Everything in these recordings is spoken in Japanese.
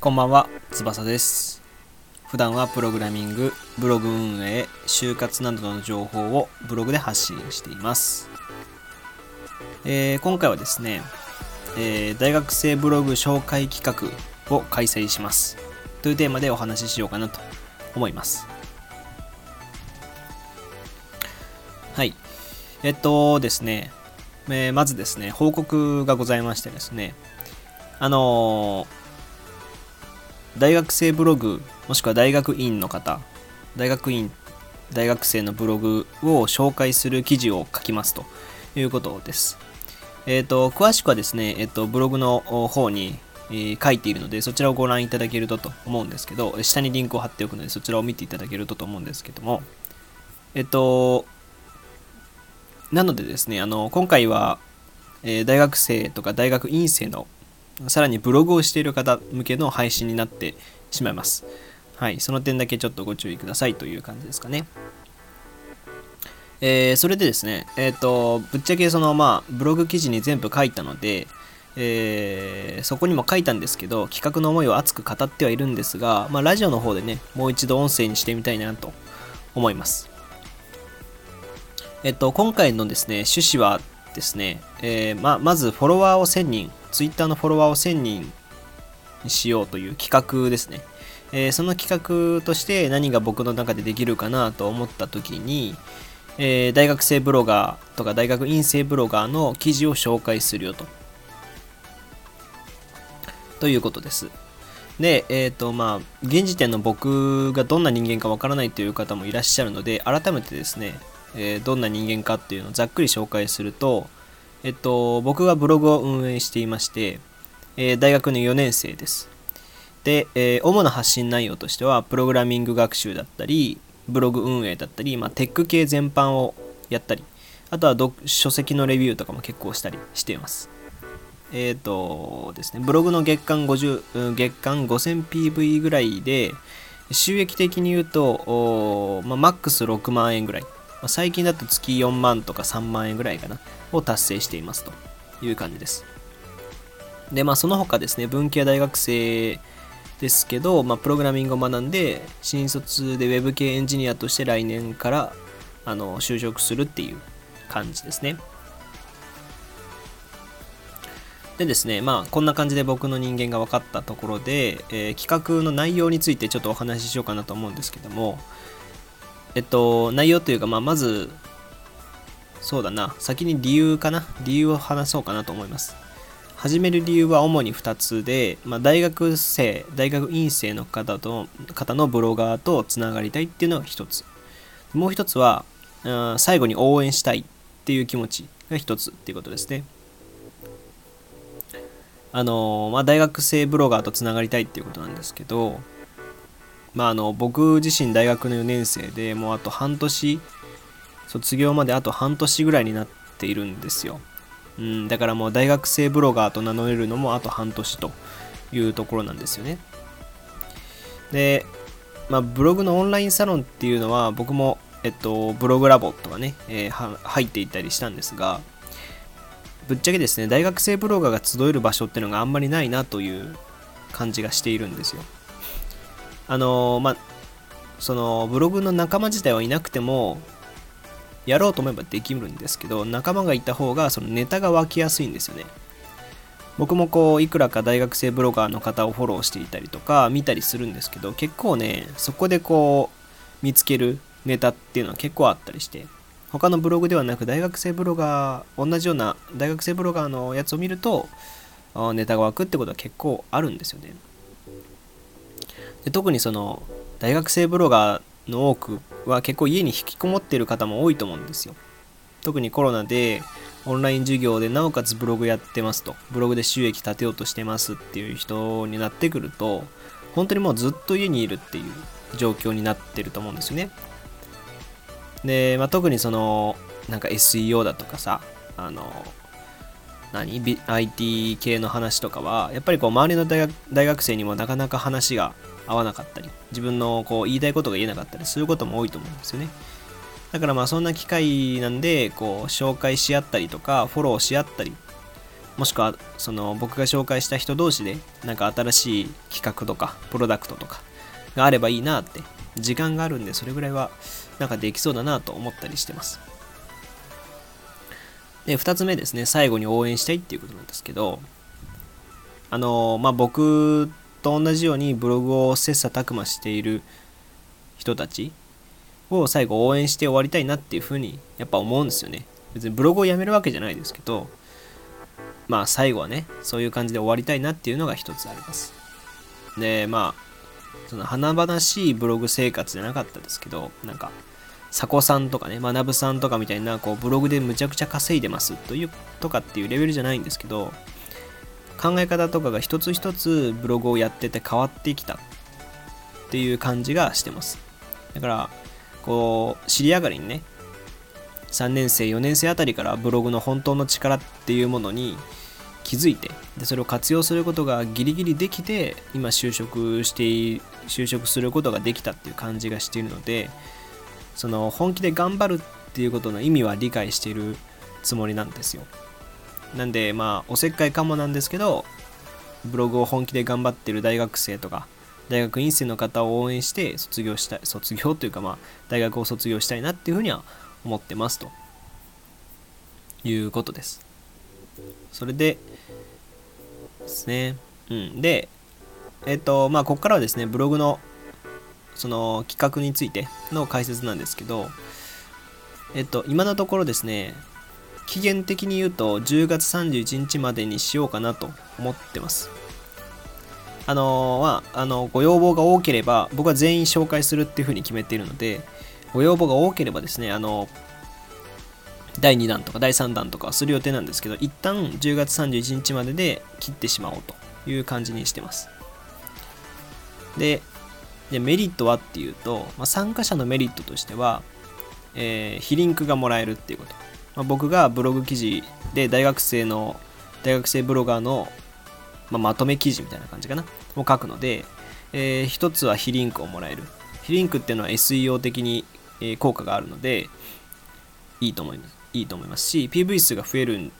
こんばんは、翼です。普段はプログラミング、ブログ運営、就活などの情報をブログで発信しています。えー今回はですね、えー大学生ブログ紹介企画を開催します。というテーマでお話ししようかなと思います。はい。えっとですね、えーまずですね、報告がございましてですね、あのー大学生ブログもしくは大学院の方大学院大学生のブログを紹介する記事を書きますということです。えっ、と詳しくはですねえっ、とブログの方に、え書いているのでそちらをご覧いただけるとと思うんですけど下にリンクを貼っておくのでそちらを見ていただけるとと思うんですけどもえっ、となのでですねあの今回は、えー大学生とか大学院生のさらにブログをしている方向けの配信になってしまいます。はい、その点だけちょっとご注意くださいという感じですかね。えーそれでですね、えっ、と、ぶっちゃけその、まあ、ブログ記事に全部書いたので、えーそこにも書いたんですけど、企画の思いを熱く語ってはいるんですが、まあ、ラジオの方でね、もう一度音声にしてみたいなと思います。えっと、今回のですね、趣旨はですね、えーままずフォロワーを1000人、Twitter のフォロワーを1000人にしようという企画ですね。えーその企画として何が僕の中でできるかなと思った時に、えー大学生ブロガーとか大学院生ブロガーの記事を紹介するよと。ということです。で、えっ、と、まあ、現時点の僕がどんな人間かわからないという方もいらっしゃるので、改めてですね、えーどんな人間かっていうのをざっくり紹介すると、えっと、僕がブログを運営していまして、えー大学の4年生です。で、えー主な発信内容としては、プログラミング学習だったり、ブログ運営だったり、まあ、テック系全般をやったり、あとは書籍のレビューとかも結構したりしています。えっ、とですね、ブログの月間50、月間 5000PV ぐらいで、収益的に言うと、まあ、マックス6万円ぐらい。まあ最近だと月4万とか3万円ぐらいかな、を達成していますという感じです。で、まあその他ですね、文系大学生ですけど、まあ、プログラミングを学んで、新卒で Web 系エンジニアとして来年からあの就職するっていう感じですね。でですね、まあこんな感じで僕の人間が分かったところで、えー企画の内容についてちょっとお話ししようかなと思うんですけども、えっと、内容というか、まあ、まず、そうだな、先に理由かな、理由を話そうかなと思います。始める理由は主に2つで、まあ、大学生、大学院生の方と方のブロガーとつながりたいっていうのが1つ。もう1つは、うん最後に応援したいっていう気持ちが1つっていうことですね。あのまあ、大学生ブロガーとつながりたいっていうことなんですけど、まあ、あの僕自身大学の4年生でもうあと半年卒業まであと半年ぐらいになっているんですよ、うん、だからもう大学生ブロガーと名乗れるのもあと半年というところなんですよね。で、まあ、ブログのオンラインサロンっていうのは僕も、えっと、ブログラボとかね、えー入っていったりしたんですがぶっちゃけですね大学生ブロガーが集える場所っていうのがあんまりないなという感じがしているんですよ。あのーまあそのブログの仲間自体はいなくてもやろうと思えばできるんですけど仲間がいた方がそのネタが湧きやすいんですよね。僕もこういくらか大学生ブロガーの方をフォローしていたりとか見たりするんですけど結構ねそこでこう見つけるネタっていうのは結構あったりして他のブログではなく大学生ブロガー同じような大学生ブロガーのやつを見るとネタが湧くってことは結構あるんですよね。で特にその大学生ブロガーの多くは結構家に引きこもっている方も多いと思うんですよ。特にコロナでオンライン授業でなおかつブログやってますと。ブログで収益立てようとしてますっていう人になってくると本当にもうずっと家にいるっていう状況になってると思うんですよね。で、まあ、特にそのなんか SEO だとかさあの何？IT 系の話とかはやっぱりこう周りの大学大学生にもなかなか話が合わなかったり自分のこう言いたいことが言えなかったりすることも多いと思うんですよね。だからまあそんな機会なんでこう紹介し合ったりとかフォローし合ったりもしくはその僕が紹介した人同士でなんか新しい企画とかプロダクトとかがあればいいなって時間があるんでそれぐらいはなんかできそうだなと思ったりしてます。で2つ目ですね最後に応援したいっていうことなんですけどあのまあ僕と同じようにブログを切磋琢磨している人たちを最後応援して終わりたいなっていうふうにやっぱ思うんですよね。別にブログをやめるわけじゃないですけどまあ最後はねそういう感じで終わりたいなっていうのが一つあります。でまあその華々しいブログ生活じゃなかったですけどなんか佐古さんとかね学さんとかみたいなこうブログでむちゃくちゃ稼いでますというとかっていうレベルじゃないんですけど考え方とかが一つ一つブログをやってて変わってきたっていう感じがしてます。だからこう知り上がりにね3年生4年生あたりからブログの本当の力っていうものに気づいてでそれを活用することがギリギリできて今就職して就職することができたっていう感じがしているのでその本気で頑張るっていうことの意味は理解しているつもりなんですよ。なんでまあおせっかいかもなんですけどブログを本気で頑張ってる大学生とか大学院生の方を応援して卒業したい卒業というかまあ大学を卒業したいなっていうふうには思ってますと。いうことです。それでですね。うん。でえっ、とまあここからはですねブログのその企画についての解説なんですけどえっと今のところですね期限的に言うと10月31日までにしようかなと思ってます。あのまあ、あのご要望が多ければ僕は全員紹介するっていうふうに決めているのでご要望が多ければですねあの第2弾とか第3弾とかする予定なんですけど一旦10月31日までで切ってしまおうという感じにしてます。ででメリットはっていうと、まあ、参加者のメリットとしては、えー、非リンクがもらえるっていうこと、まあ、僕がブログ記事で大学生の大学生ブロガーの、まあ、まとめ記事みたいな感じかなを書くので、えー、一つは非リンクをもらえる。非リンクっていうのは SEO 的に、え、効果があるのでいいと思います。いいと思いますし PV 数が増える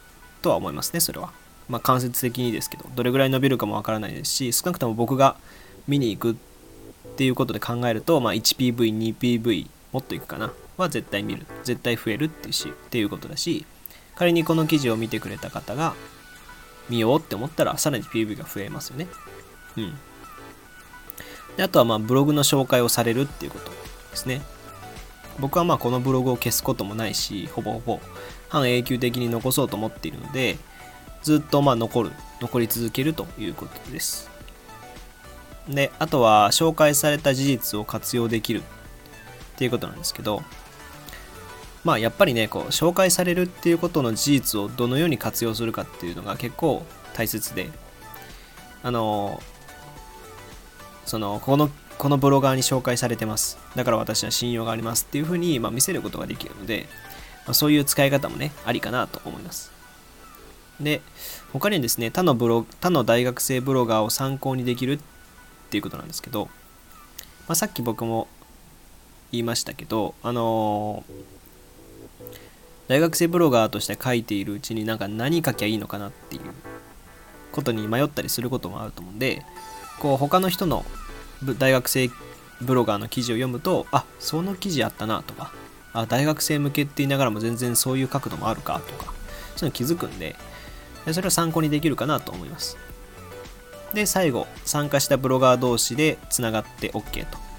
とは思いますねそれは。まあ間接的にですけどどれぐらい伸びるかもわからないですし少なくとも僕が見に行くっていうことで考えると、まあ、1PV、2PV もっといくかな。は絶対見る。絶対増えるっていうしっていうことだし仮にこの記事を見てくれた方が見ようって思ったらさらに PV が増えますよね。うん。であとはまあブログの紹介をされるっていうことですね。僕はまあこのブログを消すこともないしほぼほぼ半永久的に残そうと思っているのでずっとまあ残る残り続けるということです。であとは紹介された事実を活用できるっていうことなんですけどまあやっぱりねこう紹介されるっていうことの事実をどのように活用するかっていうのが結構大切で。あのそのこのこのブロガーに紹介されてます。だから私は信用がありますっていうふうに、まあ、見せることができるので、まあ、そういう使い方もねありかなと思います。で他にですね他のブロ他の大学生ブロガーを参考にできるっていうことなんですけど、まあ、さっき僕も言いましたけどあのー、大学生ブロガーとして書いているうちになんか何書きゃいいのかなっていうことに迷ったりすることもあると思うんでこう他の人の大学生ブロガーの記事を読むとあその記事あったなとかあ大学生向けって言いながらも全然そういう角度もあるかとかそういうの気づくんでそれは参考にできるかなと思います。で最後参加したブロガー同士でつながって OK と。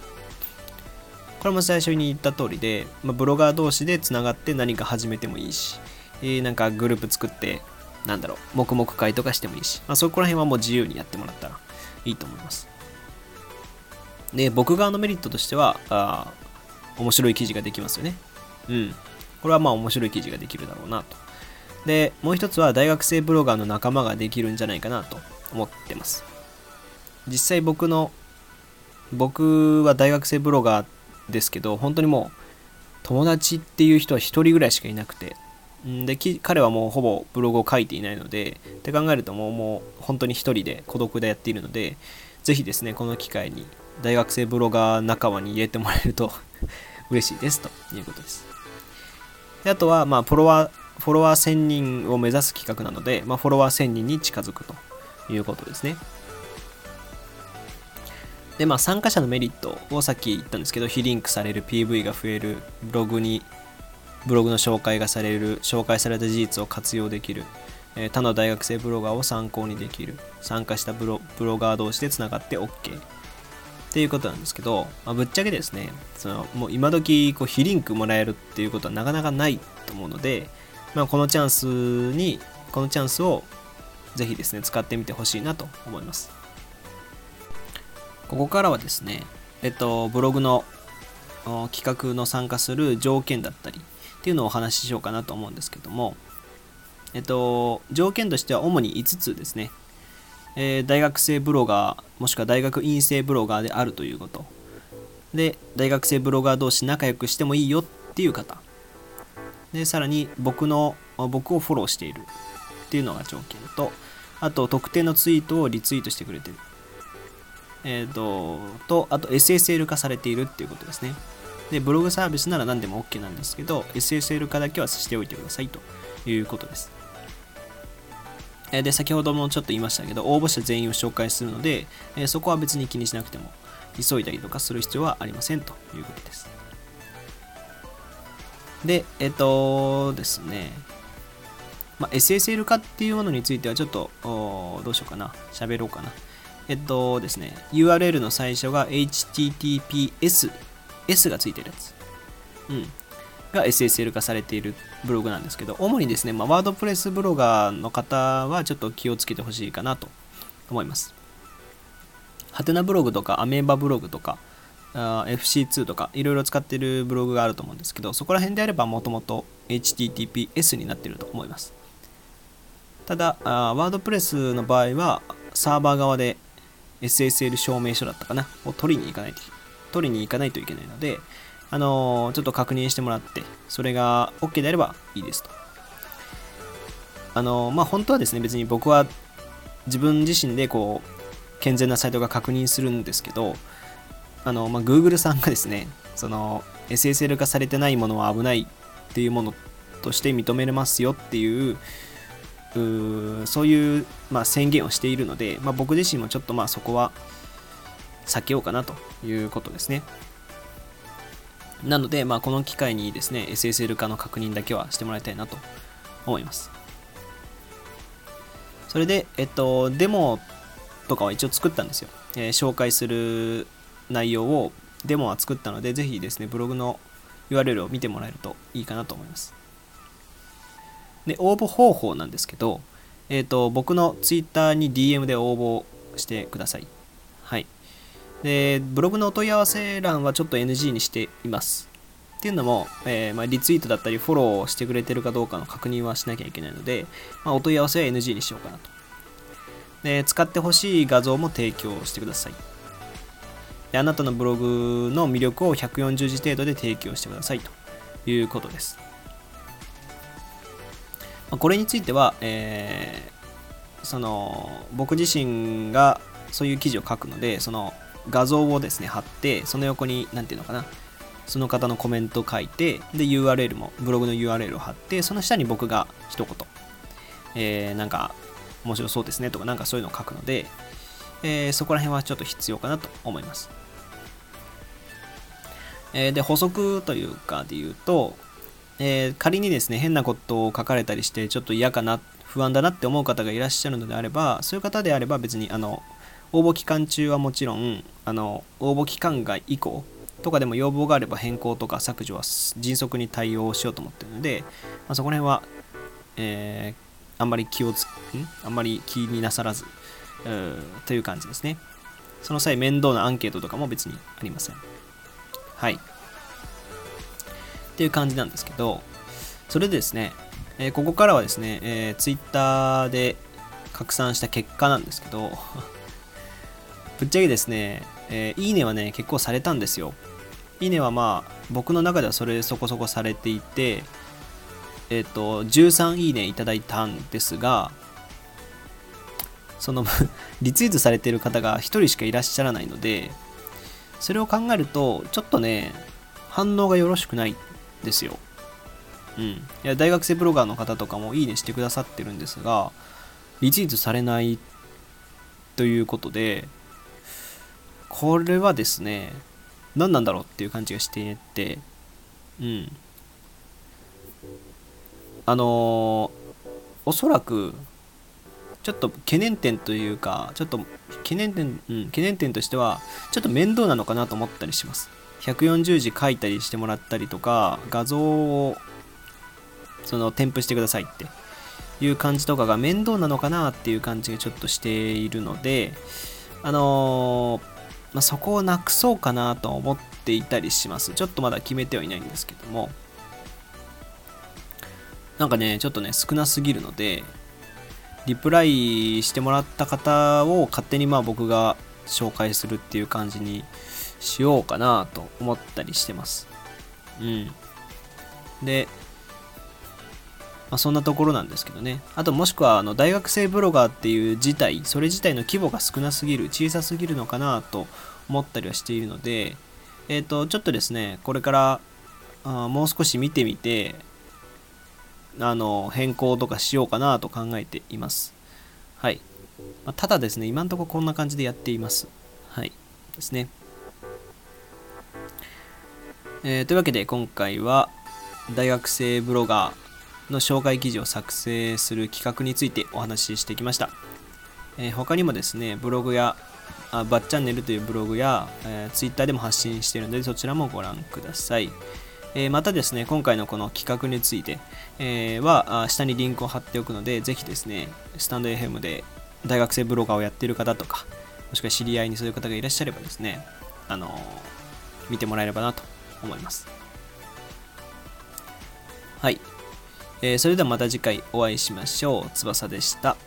これも最初に言った通りで、まあ、ブロガー同士でつながって何か始めてもいいし、えー、なんかグループ作ってなんだろう黙々会とかしてもいいし、まあ、そこら辺はもう自由にやってもらったらいいと思いますで、僕側のメリットとしては、あ面白い記事ができますよね。うん。これはまあ面白い記事ができるだろうなと。で、もう一つは大学生ブロガーの仲間ができるんじゃないかなと思ってます。実際僕の、僕は大学生ブロガーですけど、本当にもう友達っていう人は一人ぐらいしかいなくて、で彼はもうほぼブログを書いていないのでって考えるともうもう本当に一人で孤独でやっているのでぜひですねこの機会に大学生ブロガー仲間に入れてもらえると 嬉しいですということです。であとは、まあ、フォロワー、フォロワー1000人を目指す企画なので、まあ、フォロワー1000人に近づくということですね。で、まあ、参加者のメリットをさっき言ったんですけど、非リンクされる PV が増える、ブログに、ブログの紹介がされる、紹介された事実を活用できる、え他の大学生ブロガーを参考にできる、参加したブロブロガー同士でつながって OK。っていうことなんですけど、まあ、ぶっちゃけですね、そのもう今時こう非リンクもらえるっていうことはなかなかないと思うので、まあ、このチャンスに、このチャンスをぜひですね、使ってみてほしいなと思います。ここからはですね、えっと、ブログの企画の参加する条件だったりっていうのをお話ししようかなと思うんですけども、えっと、条件としては主に5つですね。えー、大学生ブロガー、もしくは大学院生ブロガーであるということ。で、大学生ブロガー同士仲良くしてもいいよっていう方。で、さらに僕の、僕をフォローしているっていうのが条件と、あと特定のツイートをリツイートしてくれてる。えっ、ー、と、と、あと SSL 化されているっていうことですね。で、ブログサービスなら何でも OK なんですけど、SSL 化だけはしておいてくださいということです。で、先ほどもちょっと言いましたけど、応募者全員を紹介するので、そこは別に気にしなくても、急いだりとかする必要はありませんということです。で、えっとですね、まあ、SSL 化っていうものについてはちょっと、どうしようかな。喋ろうかな。えっとですね、URL の最初が HTTPS、S がついてるやつ。うん。が SSL 化されているブログなんですけど、主にですね、まあ、ワードプレスブロガーの方はちょっと気をつけてほしいかなと思います。ハテナブログとかアメーバブログとか FC2 とかいろいろ使ってるブログがあると思うんですけど、そこら辺であればもともと HTTPS になってると思います。ただ、ワードプレスの場合はサーバー側で SSL 証明書だったかなを取りに行かないと取りに行かないといけないので、あのー、ちょっと確認してもらって、それが OK であればいいですと。あのー、まあ、本当はですね、別に僕は自分自身でこう、健全なサイトが確認するんですけど、あの、まあ、Google さんがですね、その SSL 化されてないものは危ないっていうものとして認めれますよっていううそういう、まあ、宣言をしているので、まあ、僕自身もちょっとまあそこは避けようかなということですね。なので、まあ、この機会にですね、SSL 化の確認だけはしてもらいたいなと思います。それで、えっと、デモとかは一応作ったんですよ。えー、紹介する内容をデモは作ったので、ぜひですね、ブログの URL を見てもらえるといいかなと思います。で、応募方法なんですけど、え、ー、と、僕の Twitter に DM で応募してください。はい。で、ブログのお問い合わせ欄はちょっと NG にしています。っていうのも、えー、まあ、リツイートだったりフォローをしてくれてるかどうかの確認はしなきゃいけないので、まあ、お問い合わせは NG にしようかなと。で、使ってほしい画像も提供してください。であなたのブログの魅力を140字程度で提供してくださいということです。これについては、えー、その僕自身がそういう記事を書くのでその画像をですね貼ってその横に何ていうのかなその方のコメントを書いてで URL もブログの URL を貼ってその下に僕が一言、えー、なんか面白そうですねとかなんかそういうのを書くので、えー、そこら辺はちょっと必要かなと思います、えー、で補足というかで言うとえー、仮にですね、変なことを書かれたりして、ちょっと嫌かな、不安だなって思う方がいらっしゃるのであれば、そういう方であれば別に、あの、応募期間中はもちろん、あの、応募期間外以降とかでも要望があれば変更とか削除は迅速に対応しようと思ってるので、まあ、そこら辺は、えー、あんまり気をつ、ん？あんまり気になさらず、という感じですね。その際、面倒なアンケートとかも別にありません。はい。っていう感じなんですけど、それでですね、えー、ここからはですね、えー、Twitter で拡散した結果なんですけど、ぶっちゃけですね、えー、いいねはね、結構されたんですよ。いいねはまあ、僕の中ではそれそこそこされていて、えっ、ー、と、13いいねいただいたんですが、その リツイートされてる方が1人しかいらっしゃらないので、それを考えると、ちょっとね、反応がよろしくないですよ。うん、いや大学生ブロガーの方とかもいいねしてくださってるんですがリツイートされないということでこれはですね何なんだろうっていう感じがしていてうん。あのー、おそらくちょっと懸念点というかちょっと懸念点、うん、懸念点としてはちょっと面倒なのかなと思ったりします140字書いたりしてもらったりとか画像をその添付してくださいっていう感じとかが面倒なのかなっていう感じがちょっとしているのであのー、まあ、そこをなくそうかなと思っていたりします。ちょっとまだ決めてはいないんですけども。なんかねちょっとね少なすぎるのでリプライしてもらった方を勝手にまあ僕が紹介するっていう感じにしようかなと思ったりしてます。うん。で、まあ、そんなところなんですけどね。あともしくはあの大学生ブロガーっていう自体、それ自体の規模が少なすぎる、小さすぎるのかなと思ったりはしているので、えっ、ー、と、ちょっとですね、これからあもう少し見てみて、あの変更とかしようかなと考えています。はい。まあ、ただですね、今んところこんな感じでやっています。はい。ですね。えー、というわけで今回は大学生ブロガーの紹介記事を作成する企画についてお話ししてきました。えー、他にもですね、ブログやあバッチャンネルというブログや、えー、ツイッターでも発信しているのでそちらもご覧ください。えー、またですね、今回のこの企画について、えー、は下にリンクを貼っておくので、ぜひですね、スタンド FM で大学生ブロガーをやっている方とか、もしくは知り合いにそういう方がいらっしゃればですね、あの見てもらえればなと思います。はい。えー、それではまた次回お会いしましょう。翼でした。